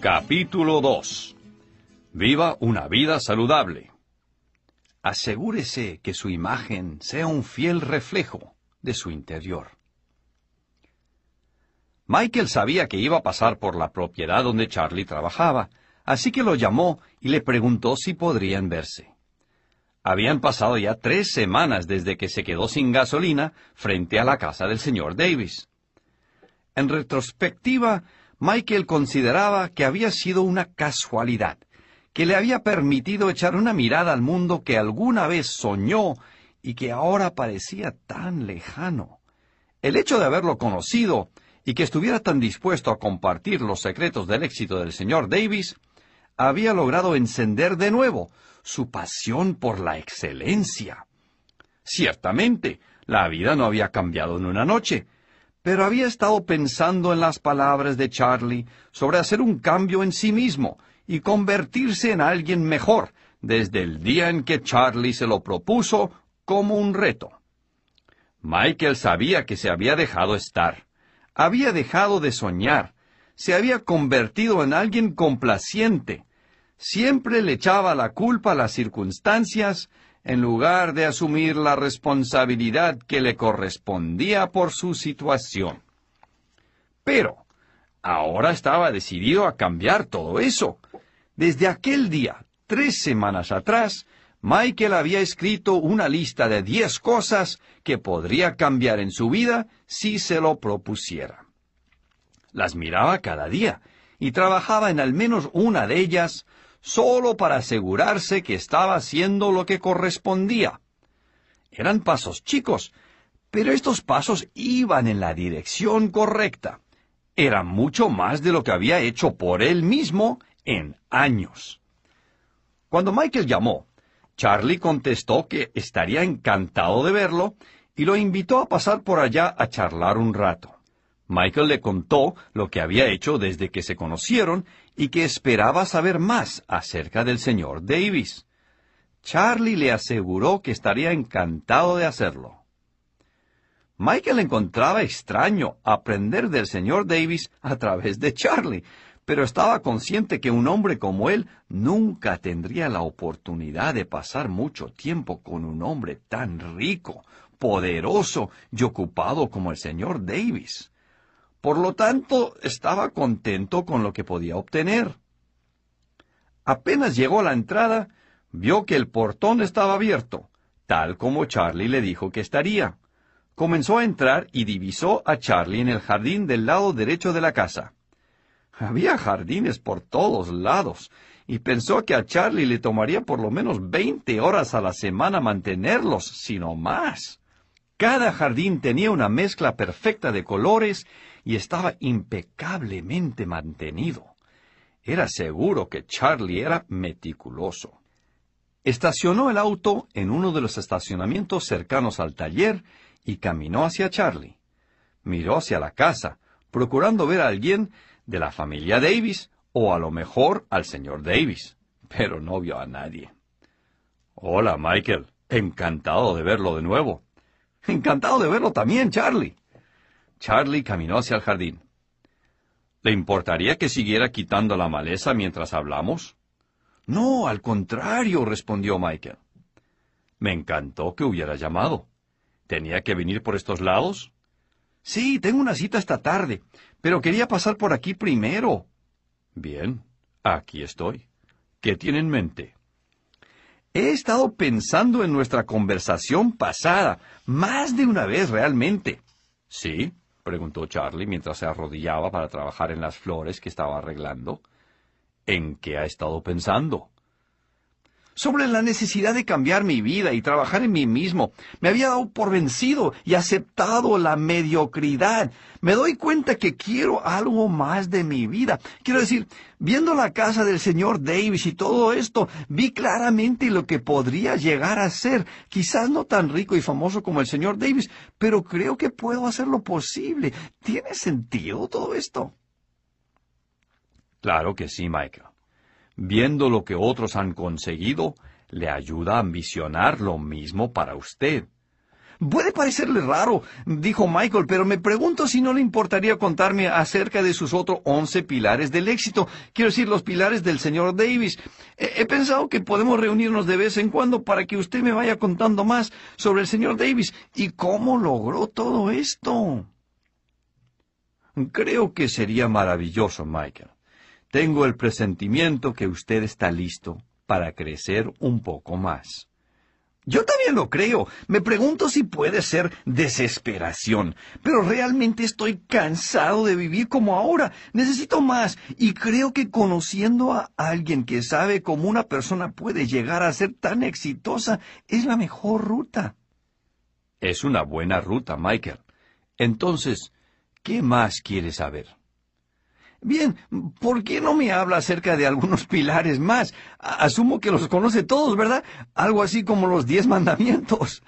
Capítulo 2 Viva una vida saludable. Asegúrese que su imagen sea un fiel reflejo de su interior. Michael sabía que iba a pasar por la propiedad donde Charlie trabajaba, así que lo llamó y le preguntó si podrían verse. Habían pasado ya tres semanas desde que se quedó sin gasolina frente a la casa del señor Davis. En retrospectiva, Michael consideraba que había sido una casualidad, que le había permitido echar una mirada al mundo que alguna vez soñó y que ahora parecía tan lejano. El hecho de haberlo conocido y que estuviera tan dispuesto a compartir los secretos del éxito del señor Davis, había logrado encender de nuevo su pasión por la excelencia. Ciertamente, la vida no había cambiado en una noche, pero había estado pensando en las palabras de Charlie sobre hacer un cambio en sí mismo y convertirse en alguien mejor desde el día en que Charlie se lo propuso como un reto. Michael sabía que se había dejado estar, había dejado de soñar, se había convertido en alguien complaciente, siempre le echaba la culpa a las circunstancias en lugar de asumir la responsabilidad que le correspondía por su situación. Pero ahora estaba decidido a cambiar todo eso. Desde aquel día, tres semanas atrás, Michael había escrito una lista de diez cosas que podría cambiar en su vida si se lo propusiera. Las miraba cada día y trabajaba en al menos una de ellas solo para asegurarse que estaba haciendo lo que correspondía. Eran pasos chicos, pero estos pasos iban en la dirección correcta. Era mucho más de lo que había hecho por él mismo en años. Cuando Michael llamó, Charlie contestó que estaría encantado de verlo y lo invitó a pasar por allá a charlar un rato. Michael le contó lo que había hecho desde que se conocieron y que esperaba saber más acerca del señor Davis. Charlie le aseguró que estaría encantado de hacerlo. Michael encontraba extraño aprender del señor Davis a través de Charlie, pero estaba consciente que un hombre como él nunca tendría la oportunidad de pasar mucho tiempo con un hombre tan rico, poderoso y ocupado como el señor Davis. Por lo tanto, estaba contento con lo que podía obtener. Apenas llegó a la entrada, vio que el portón estaba abierto, tal como Charlie le dijo que estaría. Comenzó a entrar y divisó a Charlie en el jardín del lado derecho de la casa. Había jardines por todos lados, y pensó que a Charlie le tomaría por lo menos veinte horas a la semana mantenerlos, sino más. Cada jardín tenía una mezcla perfecta de colores y estaba impecablemente mantenido. Era seguro que Charlie era meticuloso. Estacionó el auto en uno de los estacionamientos cercanos al taller y caminó hacia Charlie. Miró hacia la casa, procurando ver a alguien de la familia Davis o a lo mejor al señor Davis, pero no vio a nadie. Hola, Michael. Encantado de verlo de nuevo. Encantado de verlo también, Charlie. Charlie caminó hacia el jardín. ¿Le importaría que siguiera quitando la maleza mientras hablamos? No, al contrario, respondió Michael. Me encantó que hubiera llamado. ¿Tenía que venir por estos lados? Sí, tengo una cita esta tarde, pero quería pasar por aquí primero. Bien, aquí estoy. ¿Qué tiene en mente? He estado pensando en nuestra conversación pasada, más de una vez realmente. ¿Sí? preguntó Charlie mientras se arrodillaba para trabajar en las flores que estaba arreglando. ¿En qué ha estado pensando? Sobre la necesidad de cambiar mi vida y trabajar en mí mismo. Me había dado por vencido y aceptado la mediocridad. Me doy cuenta que quiero algo más de mi vida. Quiero decir, viendo la casa del señor Davis y todo esto, vi claramente lo que podría llegar a ser. Quizás no tan rico y famoso como el señor Davis, pero creo que puedo hacer lo posible. ¿Tiene sentido todo esto? Claro que sí, Michael viendo lo que otros han conseguido, le ayuda a ambicionar lo mismo para usted. Puede parecerle raro, dijo Michael, pero me pregunto si no le importaría contarme acerca de sus otros once pilares del éxito. Quiero decir, los pilares del señor Davis. He, he, pensado que podemos reunirnos de vez en cuando para que usted me vaya contando más sobre el señor Davis y cómo logró todo esto. Creo que sería maravilloso, Michael. Tengo el presentimiento que usted está listo para crecer un poco más. Yo también lo creo. Me pregunto si puede ser desesperación. Pero realmente estoy cansado de vivir como ahora. Necesito más. Y creo que conociendo a alguien que sabe cómo una persona puede llegar a ser tan exitosa es la mejor ruta. Es una buena ruta, Michael. Entonces, ¿qué más quiere saber? Bien, ¿por qué no me habla acerca de algunos pilares más? Asumo que los conoce todos, ¿verdad? Algo así como los diez mandamientos.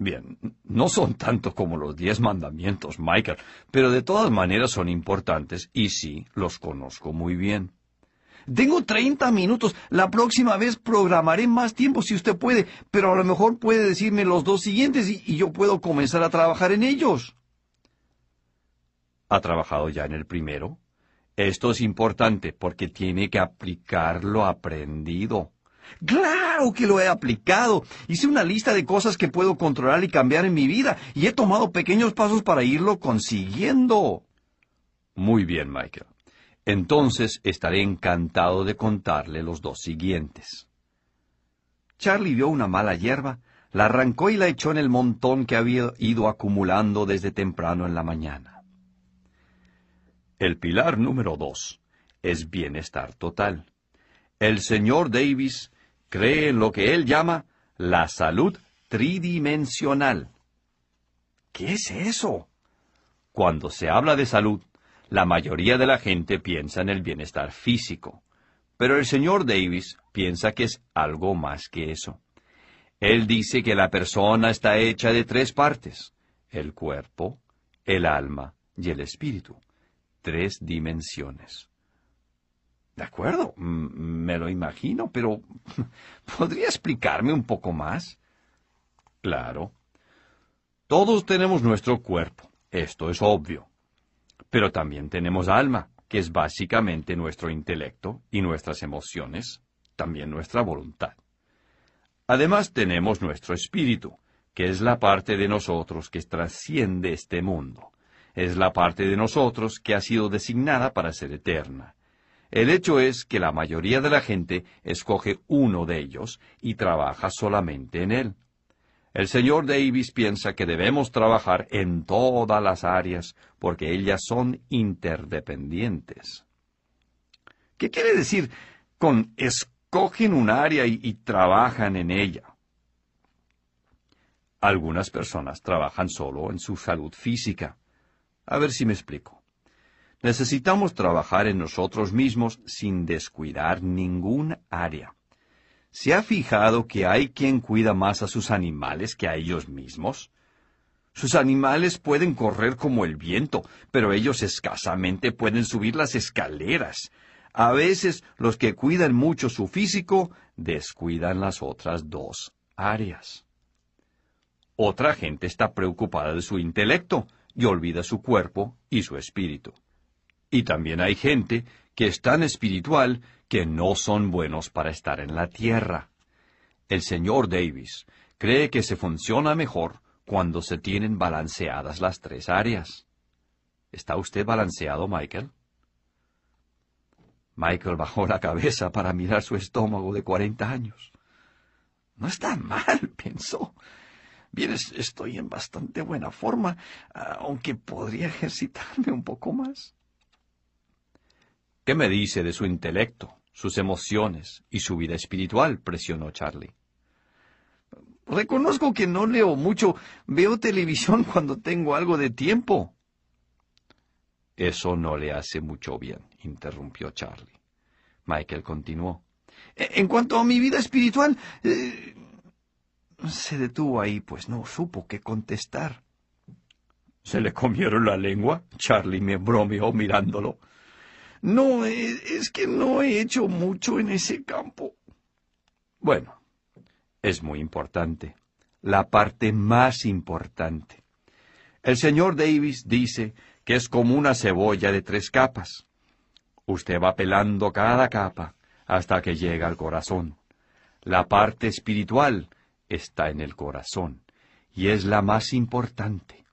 Bien, no son tanto como los diez mandamientos, Michael, pero de todas maneras son importantes y sí, los conozco muy bien. Tengo treinta minutos. La próxima vez programaré más tiempo si usted puede, pero a lo mejor puede decirme los dos siguientes y, y yo puedo comenzar a trabajar en ellos. ¿Ha trabajado ya en el primero? Esto es importante porque tiene que aplicar lo aprendido. Claro que lo he aplicado. Hice una lista de cosas que puedo controlar y cambiar en mi vida y he tomado pequeños pasos para irlo consiguiendo. Muy bien, Michael. Entonces estaré encantado de contarle los dos siguientes. Charlie vio una mala hierba, la arrancó y la echó en el montón que había ido acumulando desde temprano en la mañana. El pilar número dos es bienestar total. El señor Davis cree en lo que él llama la salud tridimensional. ¿Qué es eso? Cuando se habla de salud, la mayoría de la gente piensa en el bienestar físico, pero el señor Davis piensa que es algo más que eso. Él dice que la persona está hecha de tres partes, el cuerpo, el alma y el espíritu tres dimensiones. De acuerdo, me lo imagino, pero ¿podría explicarme un poco más? Claro. Todos tenemos nuestro cuerpo, esto es obvio. Pero también tenemos alma, que es básicamente nuestro intelecto y nuestras emociones, también nuestra voluntad. Además tenemos nuestro espíritu, que es la parte de nosotros que trasciende este mundo es la parte de nosotros que ha sido designada para ser eterna. El hecho es que la mayoría de la gente escoge uno de ellos y trabaja solamente en él. El señor Davis piensa que debemos trabajar en todas las áreas porque ellas son interdependientes. ¿Qué quiere decir con escogen un área y, y trabajan en ella? Algunas personas trabajan solo en su salud física. A ver si me explico. Necesitamos trabajar en nosotros mismos sin descuidar ningún área. ¿Se ha fijado que hay quien cuida más a sus animales que a ellos mismos? Sus animales pueden correr como el viento, pero ellos escasamente pueden subir las escaleras. A veces los que cuidan mucho su físico descuidan las otras dos áreas. Otra gente está preocupada de su intelecto, y olvida su cuerpo y su espíritu. Y también hay gente que es tan espiritual que no son buenos para estar en la tierra. El señor Davis cree que se funciona mejor cuando se tienen balanceadas las tres áreas. ¿Está usted balanceado, Michael? Michael bajó la cabeza para mirar su estómago de cuarenta años. No está mal, pensó. Bien, estoy en bastante buena forma, aunque podría ejercitarme un poco más. ¿Qué me dice de su intelecto, sus emociones y su vida espiritual? presionó Charlie. Reconozco que no leo mucho. Veo televisión cuando tengo algo de tiempo. Eso no le hace mucho bien, interrumpió Charlie. Michael continuó. E, en cuanto a mi vida espiritual, eh, se detuvo ahí, pues no supo qué contestar. ¿Se le comieron la lengua? Charlie me bromeó mirándolo. No, es que no he hecho mucho en ese campo. Bueno, es muy importante. la parte más importante. El señor Davis dice que es como una cebolla de tres capas. Usted va pelando cada capa hasta que llega al corazón. La parte espiritual está en el corazón y es la más importante.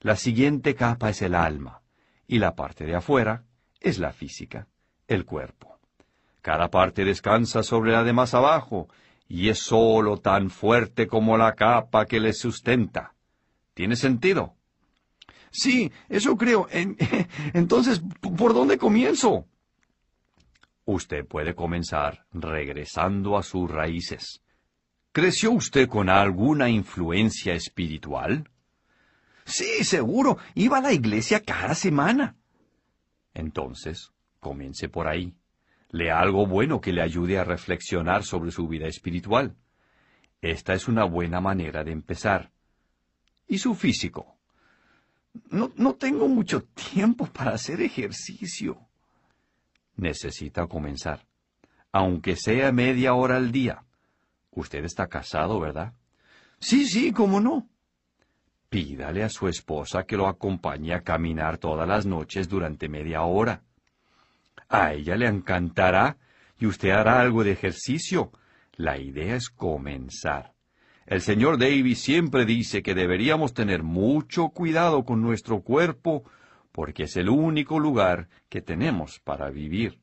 La siguiente capa es el alma y la parte de afuera es la física, el cuerpo. Cada parte descansa sobre la de más abajo y es sólo tan fuerte como la capa que le sustenta. ¿Tiene sentido? Sí, eso creo. entonces, ¿por dónde comienzo? Usted puede comenzar regresando a sus raíces. ¿Creció usted con alguna influencia espiritual? Sí, seguro. Iba a la iglesia cada semana. Entonces, comience por ahí. Lea algo bueno que le ayude a reflexionar sobre su vida espiritual. Esta es una buena manera de empezar. ¿Y su físico? No, no tengo mucho tiempo para hacer ejercicio. Necesita comenzar, aunque sea media hora al día. Usted está casado, ¿verdad? Sí, sí, cómo no. Pídale a su esposa que lo acompañe a caminar todas las noches durante media hora. A ella le encantará y usted hará algo de ejercicio. La idea es comenzar. El señor Davis siempre dice que deberíamos tener mucho cuidado con nuestro cuerpo porque es el único lugar que tenemos para vivir.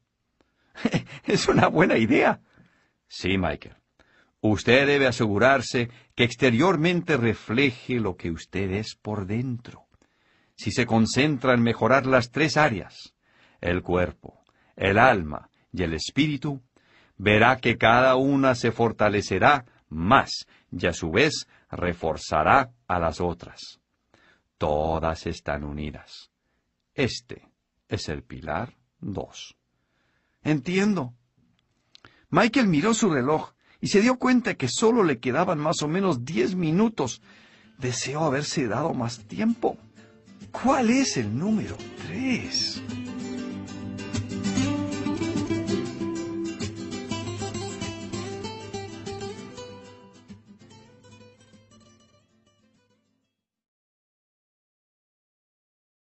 es una buena idea. Sí, Michael. Usted debe asegurarse que exteriormente refleje lo que usted es por dentro. Si se concentra en mejorar las tres áreas, el cuerpo, el alma y el espíritu, verá que cada una se fortalecerá más y a su vez reforzará a las otras. Todas están unidas. Este es el pilar dos. Entiendo. Michael miró su reloj y se dio cuenta que solo le quedaban más o menos diez minutos. Deseó haberse dado más tiempo. ¿Cuál es el número tres?